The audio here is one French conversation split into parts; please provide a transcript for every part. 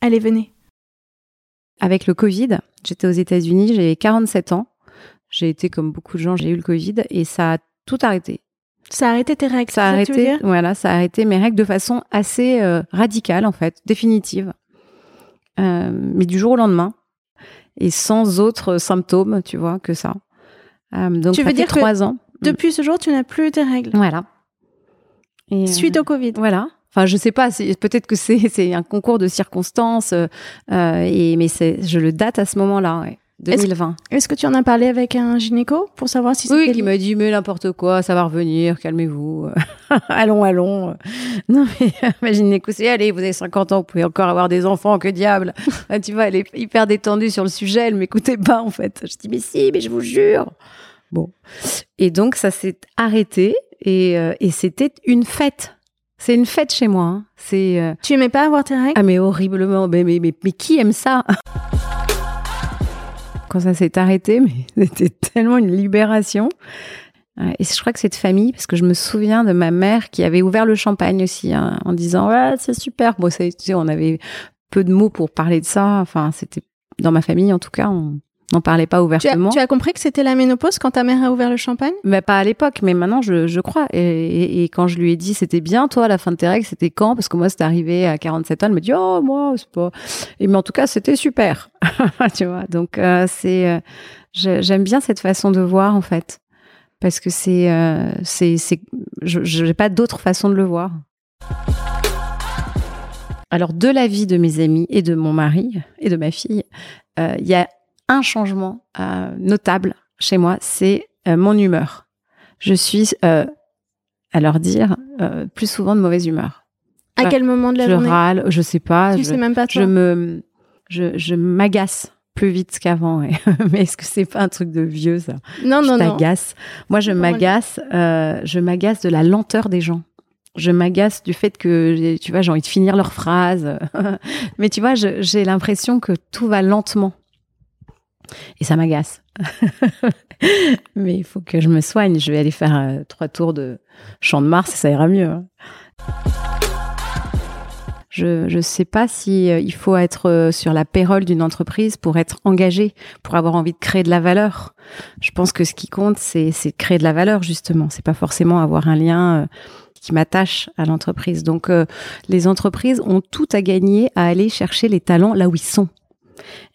Allez, venez. Avec le Covid, j'étais aux États-Unis, j'avais 47 ans. J'ai été comme beaucoup de gens, j'ai eu le Covid et ça a tout arrêté. Ça a arrêté tes règles. Ça a arrêté, voilà, ça a arrêté mes règles de façon assez euh, radicale en fait, définitive, euh, mais du jour au lendemain et sans autres symptômes, tu vois, que ça. Euh, donc tu ça veux fait dire trois ans. Depuis ce jour, tu n'as plus tes règles? Voilà. Et, Suite au Covid. Voilà. Enfin, je sais pas. Peut-être que c'est un concours de circonstances. Euh, et mais je le date à ce moment-là. Ouais. 2020. Est-ce que tu en as parlé avec un gynéco pour savoir si Oui, qui m'a dit mais n'importe quoi, ça va revenir, calmez-vous. allons, allons. Non mais ma gynéco c'est allez, vous avez 50 ans, vous pouvez encore avoir des enfants, que diable. Ah, tu vois, elle est hyper détendue sur le sujet, elle m'écoutait pas en fait. Je dis mais si, mais je vous jure. Bon. Et donc ça s'est arrêté et, euh, et c'était une fête. C'est une fête chez moi. Hein. C'est. euh, Tu aimais pas avoir tes règles? Ah mais horriblement. Mais mais mais, mais qui aime ça? Quand ça s'est arrêté, mais c'était tellement une libération. Et je crois que cette famille, parce que je me souviens de ma mère qui avait ouvert le champagne aussi, hein, en disant ouais c'est super. Bon, ça, tu sais, on avait peu de mots pour parler de ça. Enfin, c'était dans ma famille en tout cas, on n'en parlait pas tu as, ouvertement. tu as compris que c'était la ménopause quand ta mère a ouvert le champagne? Mais pas à l'époque, mais maintenant je, je crois. Et, et- et quand je lui ai dit c'était bien, toi, la fin de tes règles, c'était quand? Parce que moi, c'était arrivé à 47 ans. Elle me dit oh moi, c'est pas. Et mais en tout cas, c'était super. tu vois. Donc euh, c'est, euh, j'aime bien cette façon de voir en fait, parce que c'est, euh, c'est, c'est, je j'ai pas d'autre façon de le voir. Alors de la vie de mes amis et de mon mari et de ma fille, euh, il y a un changement euh, notable chez moi, c'est euh, mon humeur. Je suis, euh, à leur dire, plus souvent de mauvaise humeur. À quel moment de la je journée? râle, je sais pas, Tu je, sais même pas je toi? me, je, je m'agace plus vite qu'avant. ouais. Mais est-ce que c'est pas un truc de vieux ça? Non, Je non, non. Moi, je m'agace. je m'agace de la lenteur des gens. Je m'agace du fait que, tu vois, j'ai envie de finir leurs phrases. Mais tu vois, je- j'ai l'impression que tout va lentement. Et ça m'agace. Mais il faut que je me soigne. Je vais aller faire euh, trois tours de Champ de Mars et ça ira mieux. hein. Je ne sais pas si euh, il faut être euh, sur la payroll d'une entreprise pour être engagé, pour avoir envie de créer de la valeur. Je pense que ce qui compte, c'est de créer de la valeur justement. C'est pas forcément avoir un lien qui m'attache à l'entreprise. Donc les entreprises ont tout à gagner à aller chercher les talents là où ils sont.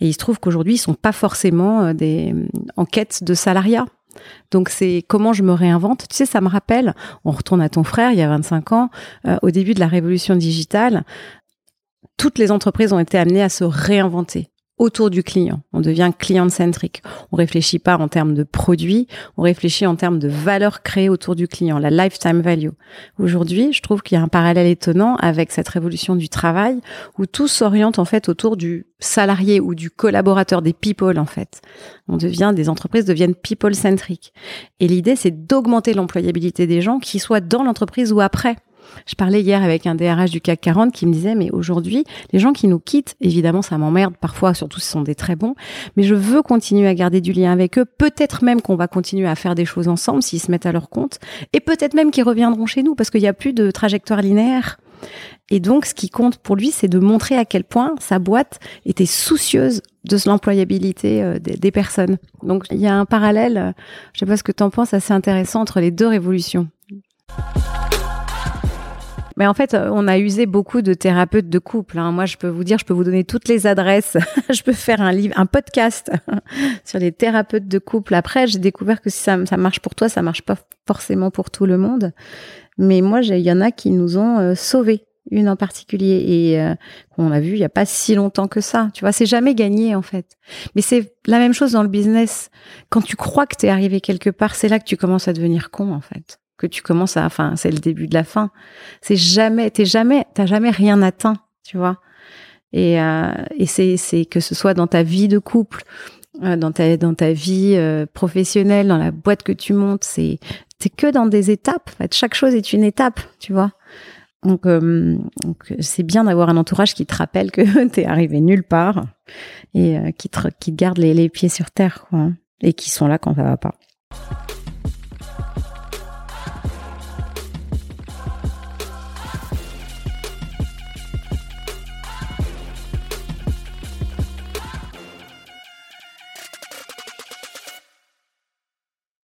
Et il se trouve qu'aujourd'hui, ils sont pas forcément des en quête de salariat. Donc c'est comment je me réinvente. Tu sais, ça me rappelle, on retourne à ton frère il y a 25 ans, au début de la révolution digitale, toutes les entreprises ont été amenées à se réinventer autour du client. On devient client-centrique. On réfléchit pas en termes de produits, on réfléchit en termes de valeur créée autour du client, la lifetime value. Aujourd'hui, je trouve qu'il y a un parallèle étonnant avec cette révolution du travail où tout s'oriente en fait autour du salarié ou du collaborateur, des people en fait. On devient, des entreprises deviennent people-centric. Et l'idée, c'est d'augmenter l'employabilité des gens, qui soient dans l'entreprise ou après. Je parlais hier avec un DRH du CAC 40 qui me disait, mais aujourd'hui, les gens qui nous quittent, évidemment, ça m'emmerde parfois, surtout si ce sont des très bons, mais je veux continuer à garder du lien avec eux. Peut-être même qu'on va continuer à faire des choses ensemble s'ils se mettent à leur compte. Et peut-être même qu'ils reviendront chez nous parce qu'il n'y a plus de trajectoire linéaire. Et donc, ce qui compte pour lui, c'est de montrer à quel point sa boîte était soucieuse de l'employabilité euh, des, personnes. Donc, il y a un parallèle, euh, je sais pas ce que tu en penses, assez intéressant entre les deux révolutions. Mais en fait, euh, on a usé beaucoup de thérapeutes de couple. Hein. Moi, je peux vous dire, je peux vous donner toutes les adresses. je peux faire un livre, un podcast sur les thérapeutes de couple. Après, j'ai découvert que si ça, marche pour toi, ça marche pas forcément pour tout le monde. Mais moi, il y en a qui nous ont euh, sauvés une en particulier et euh, on a vu il y a pas si longtemps que ça. Tu vois, c'est jamais gagné en fait. Mais c'est la même chose dans le business. Quand tu crois que tu es arrivé quelque part, c'est là que tu commences à devenir con en fait que tu commences à, enfin, c'est le début de la fin. C'est jamais, t'es jamais, t'as jamais rien atteint, tu vois. Et, euh, et c'est, que ce soit dans ta vie de couple, euh, dans ta, dans ta vie euh, professionnelle, dans la boîte que tu montes, c'est, que dans des étapes. En fait, chaque chose est une étape, tu vois. Donc, donc c'est bien d'avoir un entourage qui te rappelle que t'es arrivé nulle part et qui te, qui te garde les, les pieds sur terre, quoi, hein, et qui sont là quand ça va pas.